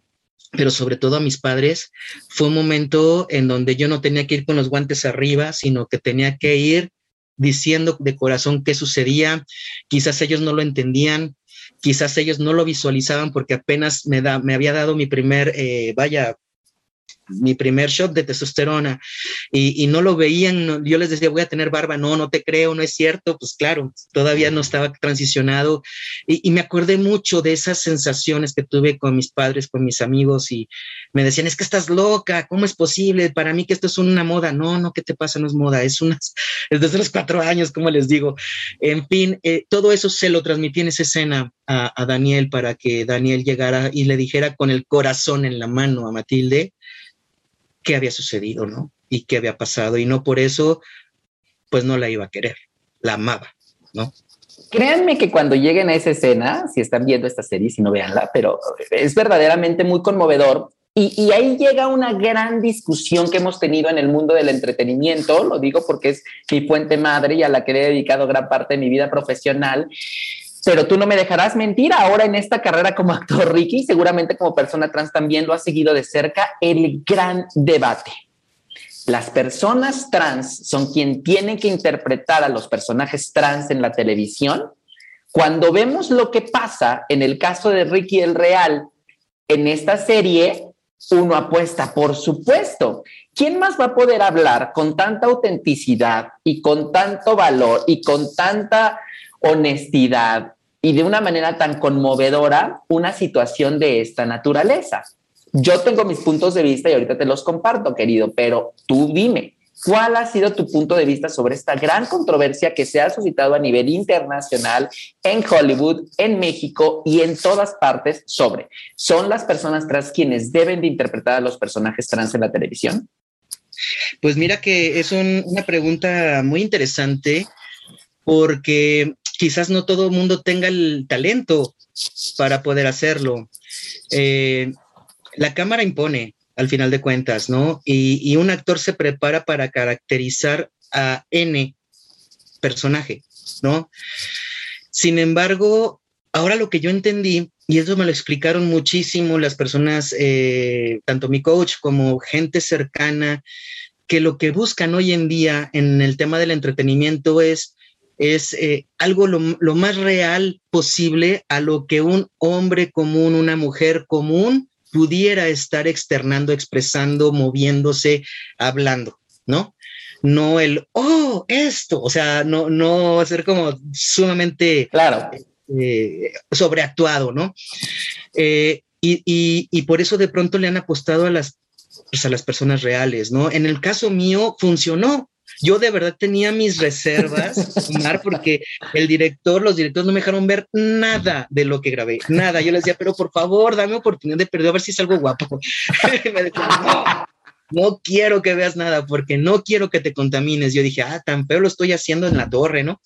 [SPEAKER 3] pero sobre todo a mis padres, fue un momento en donde yo no tenía que ir con los guantes arriba, sino que tenía que ir diciendo de corazón qué sucedía. Quizás ellos no lo entendían, quizás ellos no lo visualizaban porque apenas me, da, me había dado mi primer, eh, vaya, mi primer shot de testosterona y, no lo veían, yo les decía, voy a tener barba, no, no te creo, no es cierto, pues claro, todavía no estaba transicionado y, me acordé mucho de esas sensaciones que tuve con mis padres, con mis amigos y me decían, es que estás loca, ¿cómo es posible? Para mí que esto es una moda, no, no, ¿qué te pasa? No es moda, es unas, es desde los cuatro años, como les digo. En fin, eh, todo eso se lo transmití en esa escena a Daniel para que Daniel llegara y le dijera con el corazón en la mano a Matilde qué había sucedido, ¿no? Y qué había pasado. Y no por eso, pues no la iba a querer, la amaba, ¿no?
[SPEAKER 2] Créanme que cuando lleguen a esa escena, si están viendo esta serie, si no veanla, pero es verdaderamente muy conmovedor. Y, y, ahí llega una gran discusión que hemos tenido en el mundo del entretenimiento, lo digo porque es mi fuente madre y a la que he dedicado gran parte de mi vida profesional, pero tú no me dejarás mentir, ahora en esta carrera como actor Ricky, seguramente como persona trans también lo ha seguido de cerca, el gran debate. Las personas trans son quien tienen que interpretar a los personajes trans en la televisión. Cuando vemos lo que pasa en el caso de Ricky el Real en esta serie, uno apuesta, por supuesto. ¿Quién más va a poder hablar con tanta autenticidad y con tanto valor y con tanta honestidad y de una manera tan conmovedora una situación de esta naturaleza. Yo tengo mis puntos de vista y ahorita te los comparto, querido, pero tú dime, ¿cuál ha sido tu punto de vista sobre esta gran controversia que se ha suscitado a nivel internacional en Hollywood, en México y en todas partes sobre, ¿son las personas trans quienes deben de interpretar a los personajes trans en la televisión?
[SPEAKER 3] Pues mira que es una pregunta muy interesante porque quizás no todo el mundo tenga el talento para poder hacerlo. Eh, la cámara impone, al final de cuentas, ¿no? Y, un actor se prepara para caracterizar a N personaje, ¿no? Sin embargo, ahora lo que yo entendí, y eso me lo explicaron muchísimo las personas, eh, tanto mi coach como gente cercana, que lo que buscan hoy en día en el tema del entretenimiento es es eh, algo lo, más real posible a lo que un hombre común, una mujer común pudiera estar externando, expresando, moviéndose, hablando, ¿no? No el, oh, esto, o sea, no, no ser como sumamente
[SPEAKER 2] claro.
[SPEAKER 3] Eh, sobreactuado, ¿no? Eh, y, por eso de pronto le han apostado a las, pues, a las personas reales, ¿no? En el caso mío funcionó, yo de verdad tenía mis reservas, porque el director, los directores no me dejaron ver nada de lo que grabé, nada. Yo les decía, pero por favor, dame oportunidad de perder a ver si es algo guapo. no quiero que veas nada porque no quiero que te contamines. Yo dije, ah, tan feo lo estoy haciendo en la torre, ¿no?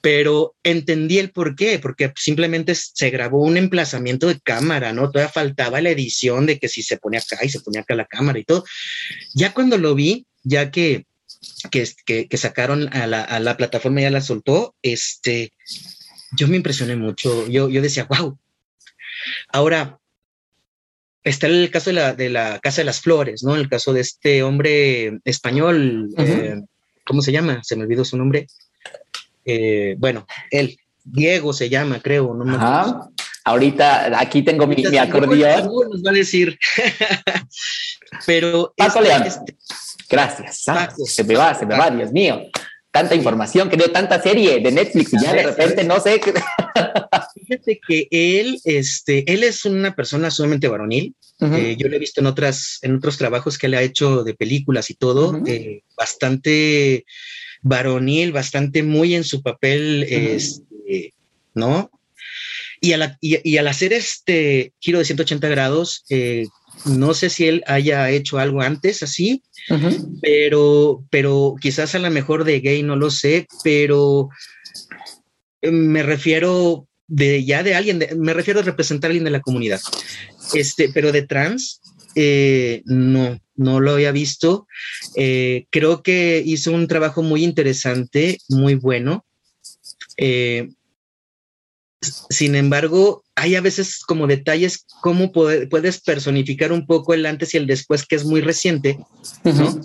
[SPEAKER 3] Pero entendí el por qué, porque simplemente se grabó un emplazamiento de cámara, ¿no? Todavía faltaba la edición de que si se pone acá y se pone acá la cámara y todo. Ya cuando lo vi, ya que que, que, sacaron a la, a la, plataforma ya la soltó, este, yo me impresioné mucho. Yo, yo decía, wow. Ahora, está el caso de la, de la Casa de las Flores, ¿no? El caso de este hombre español, eh, ¿cómo se llama? Se me olvidó su nombre. Eh, bueno, él, Diego se llama, creo.
[SPEAKER 2] No Ahorita aquí tengo mi, mi acordeón.
[SPEAKER 3] Nos va a decir. Pero
[SPEAKER 2] este, Gracias. se me va, se me va, Dios mío. Tanta información, que dio tanta serie de Netflix y ya de repente no sé.
[SPEAKER 3] Fíjate que él, este, él es una persona sumamente varonil. Eh, yo lo he visto en otras, en otros trabajos que él ha hecho de películas y todo, eh, bastante varonil, bastante muy en su papel, este, ¿no? Y al, y, al, hacer este giro de 180 grados, eh, no sé si él haya hecho algo antes así, pero, pero quizás a lo mejor de gay, no lo sé, pero eh, me refiero de ya de alguien, me refiero a representar a alguien de la comunidad, este, pero de trans, eh, no, no lo había visto. Eh, creo que hizo un trabajo muy interesante, muy bueno. Sin embargo, hay a veces como detalles, cómo puedes personificar un poco el antes y el después, que es muy reciente, ¿no?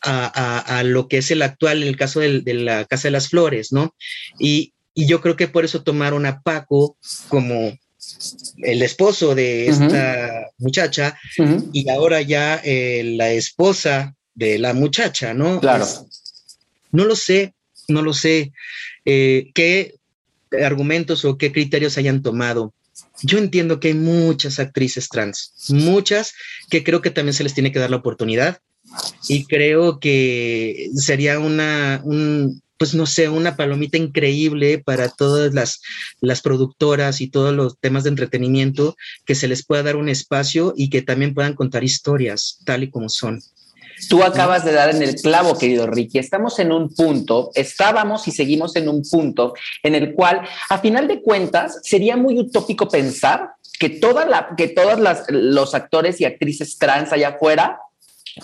[SPEAKER 3] A, lo que es el actual, en el caso de, la Casa de las Flores, ¿no? Y, yo creo que por eso tomaron a Paco como el esposo de esta muchacha y ahora ya eh, la esposa de la muchacha, ¿no?
[SPEAKER 2] Claro.
[SPEAKER 3] no lo sé, no lo sé eh, qué argumentos o qué criterios hayan tomado. Yo entiendo que hay muchas actrices trans, muchas que creo que también se les tiene que dar la oportunidad y creo que sería una, un, pues no sé, una palomita increíble para todas las, las productoras y todos los temas de entretenimiento, que se les pueda dar un espacio y que también puedan contar historias tal y como son.
[SPEAKER 2] Tú acabas de dar en el clavo, querido Ricky. Estamos en un punto, estábamos y seguimos en un punto en el cual, a final de cuentas, sería muy utópico pensar que, toda la, que todos los actores y actrices trans allá afuera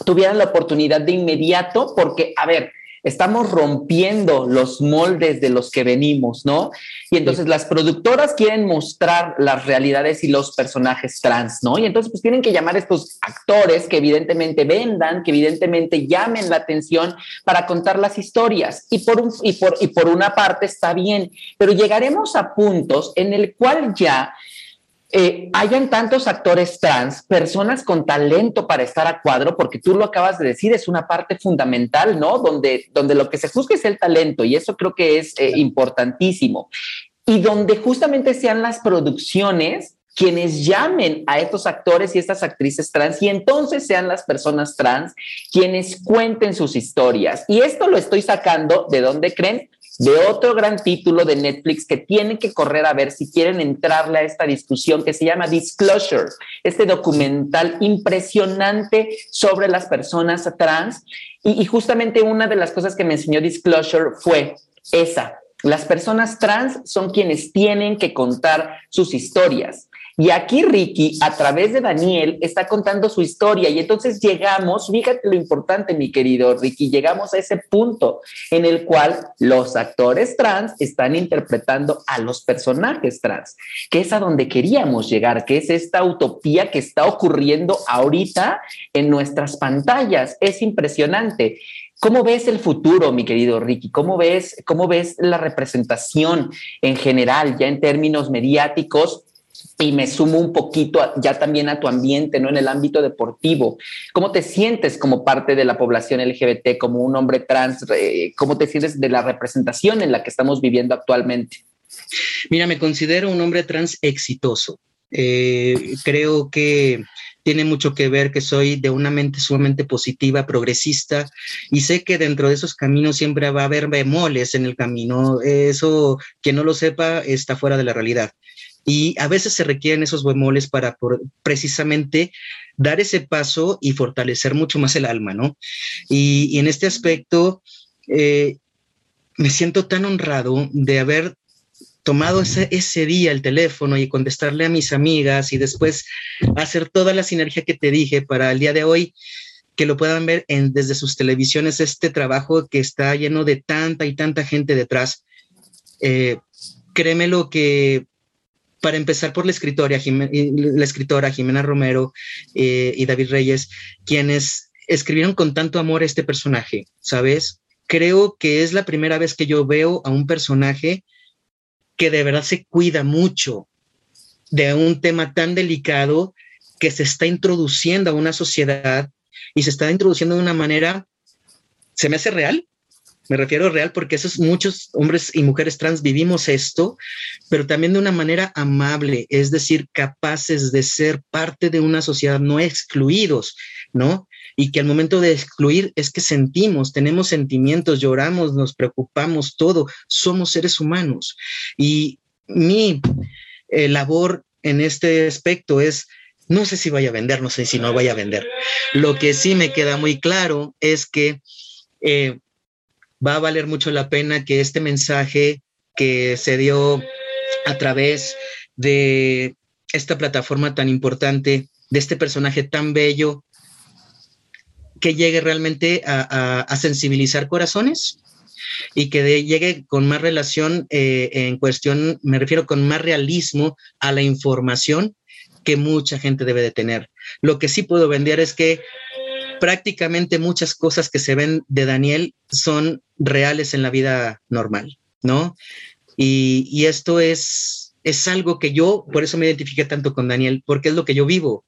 [SPEAKER 2] tuvieran la oportunidad de inmediato, porque, a ver, estamos rompiendo los moldes de los que venimos, ¿no? Y entonces las productoras quieren mostrar las realidades y los personajes trans, ¿no? Y entonces pues tienen que llamar a estos actores que evidentemente vendan, que evidentemente llamen la atención para contar las historias. Y por, y por, y por una parte está bien, pero llegaremos a puntos en el cual ya eh, hayan tantos actores trans, personas con talento para estar a cuadro, porque tú lo acabas de decir, es una parte fundamental, ¿no? Donde, donde lo que se juzga es el talento y eso creo que es eh, importantísimo. Y donde justamente sean las producciones quienes llamen a estos actores y estas actrices trans y entonces sean las personas trans quienes cuenten sus historias. Y esto lo estoy sacando de dónde creen de otro gran título de Netflix que tienen que correr a ver si quieren entrarle a esta discusión que se llama Disclosure, este documental impresionante sobre las personas trans. Y, y justamente una de las cosas que me enseñó Disclosure fue esa. Las personas trans son quienes tienen que contar sus historias. Y aquí Ricky, a través de Daniel, está contando su historia y entonces llegamos, fíjate lo importante, mi querido Ricky, llegamos a ese punto en el cual los actores trans están interpretando a los personajes trans, que es a donde queríamos llegar, que es esta utopía que está ocurriendo ahorita en nuestras pantallas. Es impresionante. ¿Cómo ves el futuro, mi querido Ricky? ¿Cómo ves, cómo ves la representación en general, ya en términos mediáticos? Y me sumo un poquito ya también a tu ambiente, ¿no? En el ámbito deportivo. ¿Cómo te sientes como parte de la población LGBT, como un hombre trans? ¿Cómo te sientes de la representación en la que estamos viviendo actualmente?
[SPEAKER 3] Mira, me considero un hombre trans exitoso. Eh, creo que tiene mucho que ver que soy de una mente sumamente positiva, progresista, y sé que dentro de esos caminos siempre va a haber bemoles en el camino. Eso, quien no lo sepa, está fuera de la realidad. Y a veces se requieren esos bemoles para precisamente dar ese paso y fortalecer mucho más el alma, ¿no? Y, en este aspecto, eh, me siento tan honrado de haber tomado ese, día el teléfono y contestarle a mis amigas y después hacer toda la sinergia que te dije para el día de hoy que lo puedan ver en, desde sus televisiones, este trabajo que está lleno de tanta y tanta gente detrás. Eh, créeme lo que para empezar por la escritora, la escritora Jimena Romero eh, y David Reyes, quienes escribieron con tanto amor este personaje, ¿sabes? Creo que es la primera vez que yo veo a un personaje que de verdad se cuida mucho de un tema tan delicado que se está introduciendo a una sociedad y se está introduciendo de una manera, se me hace real, me refiero real porque esos muchos hombres y mujeres trans vivimos esto, pero también de una manera amable, es decir, capaces de ser parte de una sociedad, no excluidos, ¿no? Y que al momento de excluir es que sentimos, tenemos sentimientos, lloramos, nos preocupamos, todo, somos seres humanos. Y mi eh, labor en este aspecto es no sé si vaya a vender, no sé si no vaya a vender. Lo que sí me queda muy claro es que eh, va a valer mucho la pena que este mensaje que se dio a través de esta plataforma tan importante, de este personaje tan bello, que llegue realmente a, sensibilizar corazones y que llegue con más relación eh, en cuestión, me refiero con más realismo a la información que mucha gente debe de tener. Lo que sí puedo vender es que prácticamente muchas cosas que se ven de Daniel son reales en la vida normal, ¿no? Y, esto es es algo que yo, por eso me identifiqué tanto con Daniel, porque es lo que yo vivo.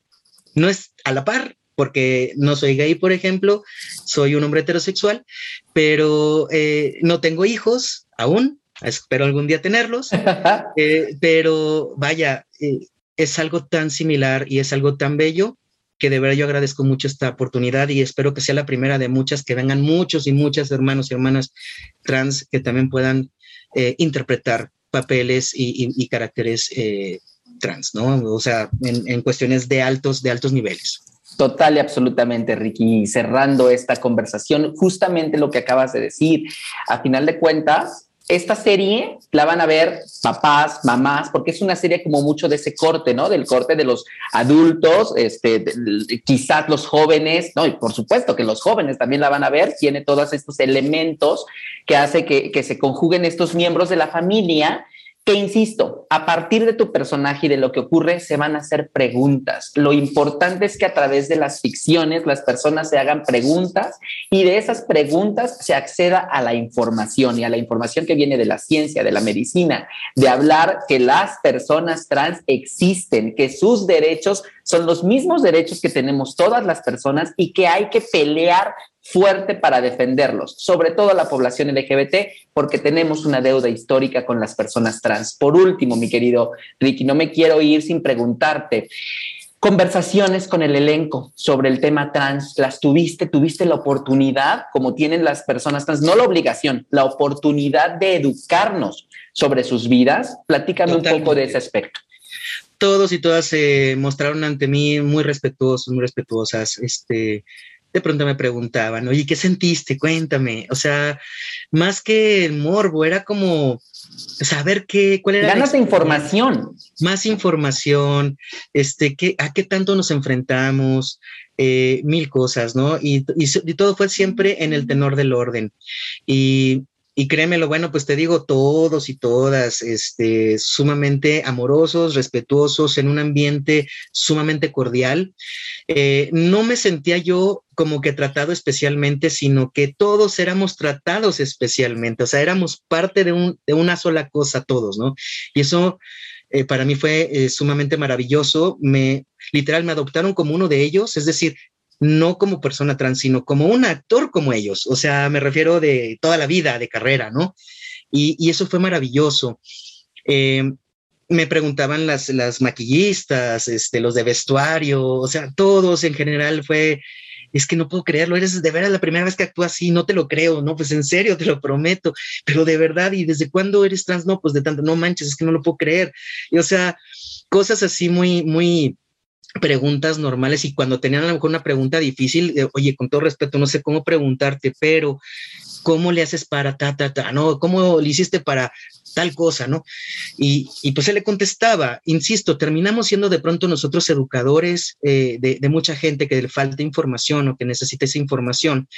[SPEAKER 3] No es a la par, porque no soy gay, por ejemplo, soy un hombre heterosexual, pero eh, no tengo hijos aún, espero algún día tenerlos, eh, pero vaya, eh, es algo tan similar y es algo tan bello que de verdad yo agradezco mucho esta oportunidad y espero que sea la primera de muchas, que vengan muchos y muchas hermanos y hermanas trans que también puedan interpretar papeles y, caracteres trans, ¿no? O sea, en, en cuestiones de altos, de altos niveles.
[SPEAKER 2] Total y absolutamente, Ricky. Cerrando esta conversación, justamente lo que acabas de decir, a final de cuentas, esta serie la van a ver papás, mamás, porque es una serie como mucho de ese corte, ¿no? Del corte de los adultos, este, quizás los jóvenes, ¿no? Y por supuesto que los jóvenes también la van a ver, tiene todos estos elementos que hace que, que se conjuguen estos miembros de la familia que insisto, a partir de tu personaje y de lo que ocurre, se van a hacer preguntas. Lo importante es que a través de las ficciones las personas se hagan preguntas y de esas preguntas se acceda a la información y a la información que viene de la ciencia, de la medicina, de hablar que las personas trans existen, que sus derechos son los mismos derechos que tenemos todas las personas y que hay que pelear fuerte para defenderlos, sobre todo a la población LGBT, porque tenemos una deuda histórica con las personas trans. Por último, mi querido Ricky, no me quiero ir sin preguntarte. Conversaciones con el elenco sobre el tema trans, ¿las tuviste? ¿Tuviste la oportunidad, como tienen las personas trans, no la obligación, la oportunidad de educarnos sobre sus vidas? Platícame un poco de ese aspecto
[SPEAKER 3] todos y todas se mostraron ante mí muy respetuosos, muy respetuosas. Este, de pronto me preguntaban, oye, ¿qué sentiste? Cuéntame. O sea, más que el morbo, era como saber qué, cuál era.
[SPEAKER 2] Ganas de información.
[SPEAKER 3] Más información, este, qué, a qué tanto nos enfrentamos, eh, mil cosas, ¿no? Y, y, todo fue siempre en el tenor del orden. Y y créemelo, bueno, pues te digo, todos y todas, este, sumamente amorosos, respetuosos, en un ambiente sumamente cordial. Eh, no me sentía yo como que tratado especialmente, sino que todos éramos tratados especialmente, o sea, éramos parte de, un, de una sola cosa todos, ¿no? Y eso eh, para mí fue eh, sumamente maravilloso. Me, literal, me adoptaron como uno de ellos, es decir, no como persona trans, sino como un actor como ellos. O sea, me refiero de toda la vida, de carrera, ¿no? Y, eso fue maravilloso. Eh, me preguntaban las, las maquillistas, este, los de vestuario, o sea, todos en general fue, es que no puedo creerlo, eres de veras la primera vez que actúas así, no te lo creo, no, pues en serio, te lo prometo, pero de verdad, ¿y desde cuándo eres trans? No, pues de tanto, no manches, es que no lo puedo creer. Y o sea, cosas así muy, muy, preguntas normales y cuando tenían a lo mejor una pregunta difícil, oye, con todo respeto, no sé cómo preguntarte, pero ¿cómo le haces para ta, ta, ta? ¿No? ¿Cómo le hiciste para tal cosa, ¿no? Y, pues él le contestaba, insisto, terminamos siendo de pronto nosotros educadores eh, de, de, mucha gente que le falta información o que necesita esa información.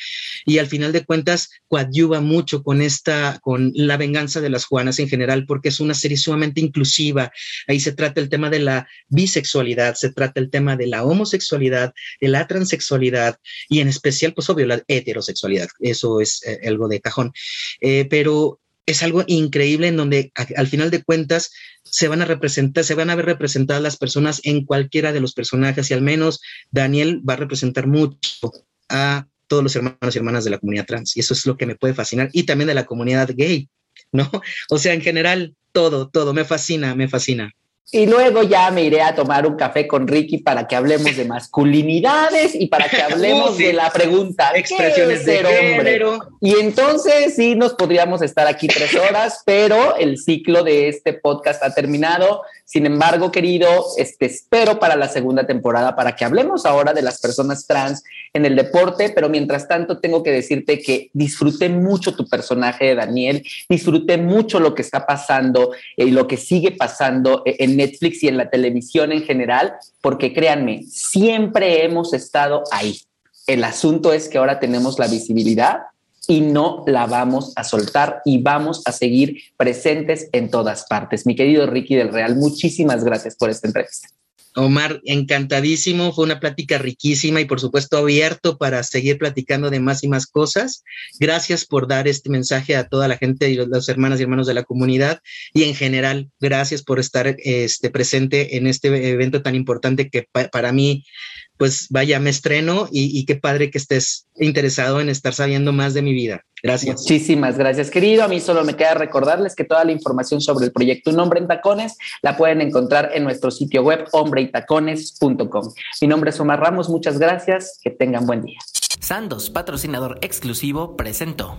[SPEAKER 3] Y al final de cuentas, coadyuva mucho con esta, con la venganza de las Juanas en general, porque es una serie sumamente inclusiva. Ahí se trata el tema de la bisexualidad, se trata el tema de la homosexualidad, de la transexualidad y en especial, pues obvio, la heterosexualidad. Eso es eh, algo de cajón. Eh, pero es algo increíble en donde al final de cuentas se van a representar, se van a ver representadas las personas en cualquiera de los personajes y al menos Daniel va a representar mucho a todos los hermanos y hermanas de la comunidad trans y eso es lo que me puede fascinar y también de la comunidad gay, ¿no? O sea, en general, todo, todo, me fascina, me fascina.
[SPEAKER 2] Y luego ya me iré a tomar un café con Ricky para que hablemos de masculinidades y para que hablemos de la pregunta
[SPEAKER 3] expresiones de hombre.
[SPEAKER 2] Y entonces sí nos podríamos estar aquí tres horas, pero el ciclo de este podcast ha terminado. Sin embargo, querido, este, espero para la segunda temporada para que hablemos ahora de las personas trans en el deporte, pero mientras tanto tengo que decirte que disfruté mucho tu personaje de Daniel, disfruté mucho lo que está pasando y lo que sigue pasando en Netflix y en la televisión en general, porque créanme, siempre hemos estado ahí. El asunto es que ahora tenemos la visibilidad y no la vamos a soltar y vamos a seguir presentes en todas partes. Mi querido Ricky del Real, muchísimas gracias por esta entrevista.
[SPEAKER 3] Omar, encantadísimo, fue una plática riquísima y por supuesto abierto para seguir platicando de más y más cosas. Gracias por dar este mensaje a toda la gente y los hermanas y hermanos de la comunidad y en general, gracias por estar este, presente en este evento tan importante que para mí pues vaya, me estreno y, qué padre que estés interesado en estar sabiendo más de mi vida. Gracias.
[SPEAKER 2] Muchísimas gracias, querido. A mí solo me queda recordarles que toda la información sobre el proyecto Un Hombre en Tacones la pueden encontrar en nuestro sitio web hombreytacones.com. Mi nombre es Omar Ramos, muchas gracias, que tengan buen día.
[SPEAKER 1] Sandos, patrocinador exclusivo, presentó.